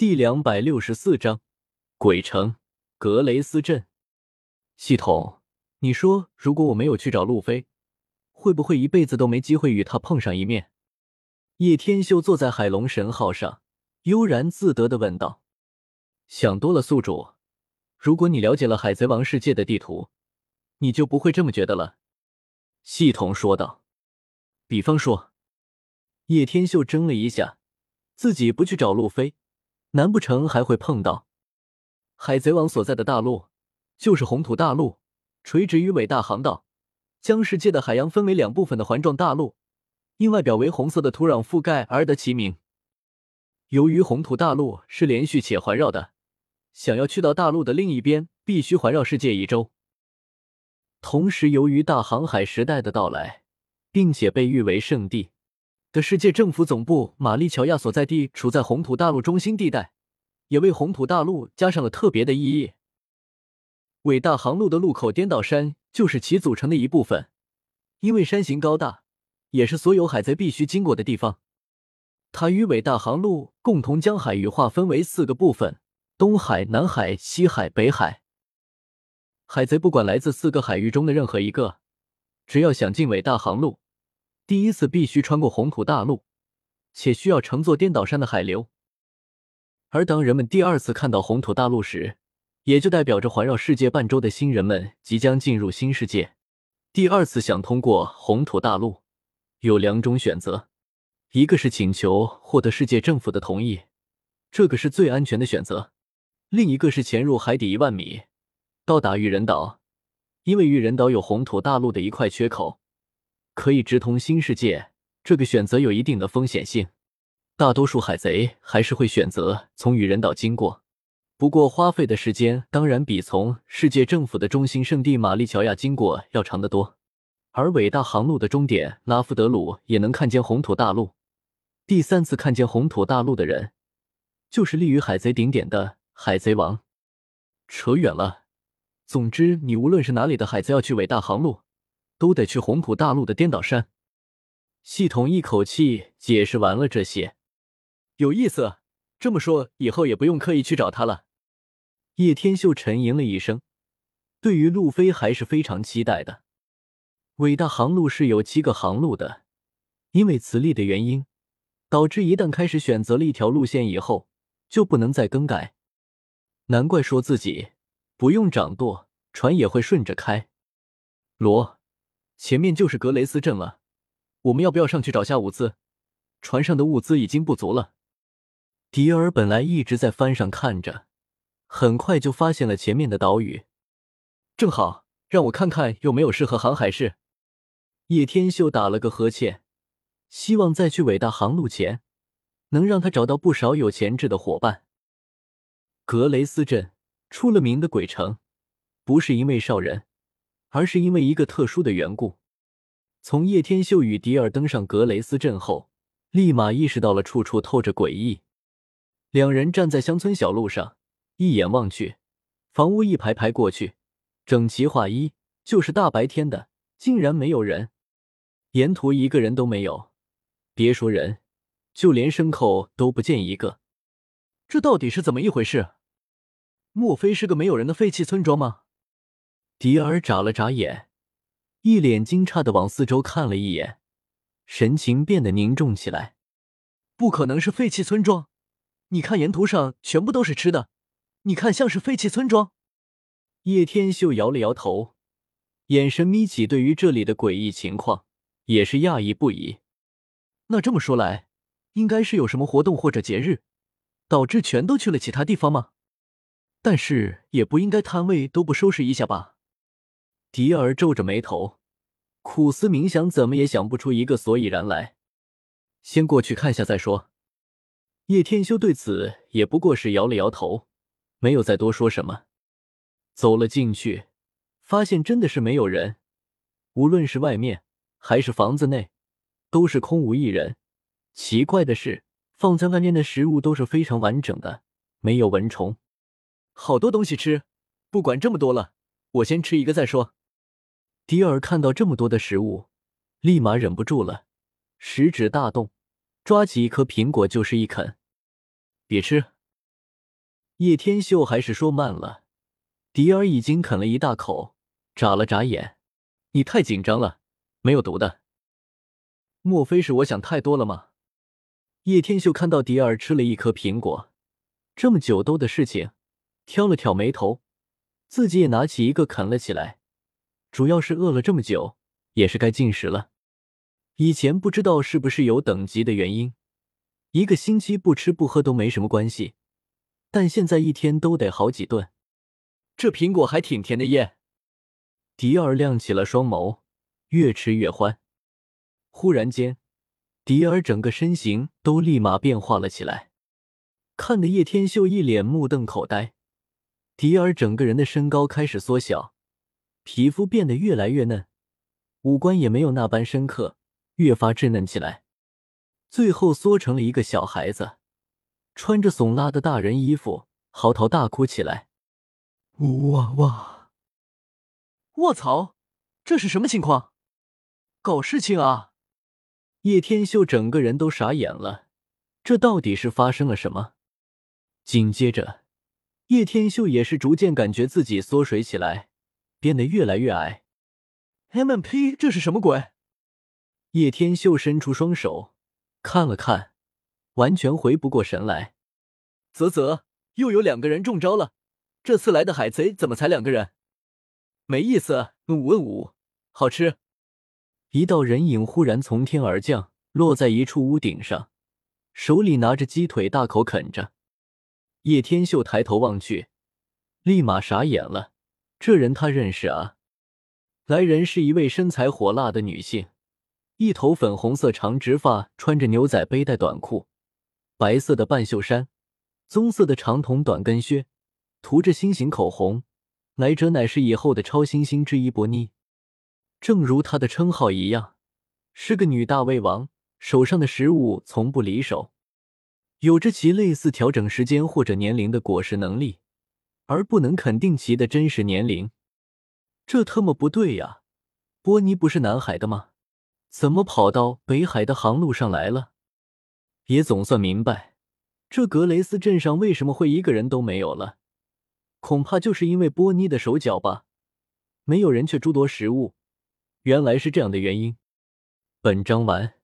第两百六十四章，鬼城格雷斯镇。系统，你说如果我没有去找路飞，会不会一辈子都没机会与他碰上一面？叶天秀坐在海龙神号上，悠然自得的问道：“想多了，宿主。如果你了解了海贼王世界的地图，你就不会这么觉得了。”系统说道：“比方说。”叶天秀怔了一下，自己不去找路飞。难不成还会碰到海贼王所在的大陆？就是红土大陆，垂直于伟大航道，将世界的海洋分为两部分的环状大陆，因外表为红色的土壤覆盖而得其名。由于红土大陆是连续且环绕的，想要去到大陆的另一边，必须环绕世界一周。同时，由于大航海时代的到来，并且被誉为圣地。的世界政府总部玛丽乔亚所在地处在红土大陆中心地带，也为红土大陆加上了特别的意义。伟大航路的路口颠倒山就是其组成的一部分，因为山形高大，也是所有海贼必须经过的地方。它与伟大航路共同将海域划分为四个部分：东海、南海、西海、北海。海贼不管来自四个海域中的任何一个，只要想进伟大航路。第一次必须穿过红土大陆，且需要乘坐颠倒山的海流。而当人们第二次看到红土大陆时，也就代表着环绕世界半周的新人们即将进入新世界。第二次想通过红土大陆，有两种选择：一个是请求获得世界政府的同意，这个是最安全的选择；另一个是潜入海底一万米，到达玉人岛，因为玉人岛有红土大陆的一块缺口。可以直通新世界，这个选择有一定的风险性。大多数海贼还是会选择从羽人岛经过，不过花费的时间当然比从世界政府的中心圣地玛丽乔亚经过要长得多。而伟大航路的终点拉夫德鲁也能看见红土大陆。第三次看见红土大陆的人，就是立于海贼顶点的海贼王。扯远了。总之，你无论是哪里的海贼，要去伟大航路。都得去红土大陆的颠倒山。系统一口气解释完了这些，有意思。这么说，以后也不用刻意去找他了。叶天秀沉吟了一声，对于路飞还是非常期待的。伟大航路是有七个航路的，因为磁力的原因，导致一旦开始选择了一条路线以后，就不能再更改。难怪说自己不用掌舵，船也会顺着开。罗。前面就是格雷斯镇了，我们要不要上去找下物资？船上的物资已经不足了。迪尔本来一直在帆上看着，很快就发现了前面的岛屿。正好让我看看有没有适合航海士。叶天秀打了个呵欠，希望在去伟大航路前，能让他找到不少有潜质的伙伴。格雷斯镇出了名的鬼城，不是因为少人。而是因为一个特殊的缘故。从叶天秀与迪尔登上格雷斯镇后，立马意识到了处处透着诡异。两人站在乡村小路上，一眼望去，房屋一排排过去，整齐划一，就是大白天的，竟然没有人，沿途一个人都没有。别说人，就连牲口都不见一个。这到底是怎么一回事？莫非是个没有人的废弃村庄吗？迪尔眨了眨眼，一脸惊诧的往四周看了一眼，神情变得凝重起来。不可能是废弃村庄，你看沿途上全部都是吃的，你看像是废弃村庄。叶天秀摇了摇头，眼神眯起，对于这里的诡异情况也是讶异不已。那这么说来，应该是有什么活动或者节日，导致全都去了其他地方吗？但是也不应该摊位都不收拾一下吧？迪尔皱着眉头，苦思冥想，怎么也想不出一个所以然来。先过去看下再说。叶天修对此也不过是摇了摇头，没有再多说什么。走了进去，发现真的是没有人，无论是外面还是房子内，都是空无一人。奇怪的是，放在外面的食物都是非常完整的，没有蚊虫。好多东西吃，不管这么多了，我先吃一个再说。迪尔看到这么多的食物，立马忍不住了，食指大动，抓起一颗苹果就是一啃。别吃，叶天秀还是说慢了，迪尔已经啃了一大口，眨了眨眼：“你太紧张了，没有毒的。莫非是我想太多了吗？”叶天秀看到迪尔吃了一颗苹果，这么久都的事情，挑了挑眉头，自己也拿起一个啃了起来。主要是饿了这么久，也是该进食了。以前不知道是不是有等级的原因，一个星期不吃不喝都没什么关系，但现在一天都得好几顿。这苹果还挺甜的耶。迪尔亮起了双眸，越吃越欢。忽然间。迪尔整个身形都立马变化了起来，看得叶天秀一脸目瞪口呆。迪尔整个人的身高开始缩小，皮肤变得越来越嫩，五官也没有那般深刻，越发稚嫩起来，最后缩成了一个小孩子，穿着怂拉的大人衣服，嚎啕大哭起来。哇哇！卧槽，这是什么情况？搞事情啊！叶天秀整个人都傻眼了，这到底是发生了什么？紧接着，叶天秀也是逐渐感觉自己缩水起来，变得越来越矮。M M P，这是什么鬼？叶天秀伸出双手看了看，完全回不过神来。啧啧，又有两个人中招了，这次来的海贼怎么才两个人？没意思，五问五，好吃。一道人影忽然从天而降，落在一处屋顶上，手里拿着鸡腿，大口啃着。叶天秀抬头望去，立马傻眼了。这人他认识啊！来人是一位身材火辣的女性，一头粉红色长直发，穿着牛仔背带短裤，白色的半袖衫，棕色的长筒短跟靴，涂着心形口红。来者乃是以后的超新星之一伯妮。正如她的称号一样，是个女大胃王，手上的食物从不离手，有着其类似调整时间或者年龄的果实能力，而不能肯定其的真实年龄。这特么不对呀！波尼不是南海的吗？怎么跑到北海的航路上来了？也总算明白，这格雷斯镇上为什么会一个人都没有了，恐怕就是因为波尼的手脚吧？没有人去诸多食物。原来是这样的原因。本章完。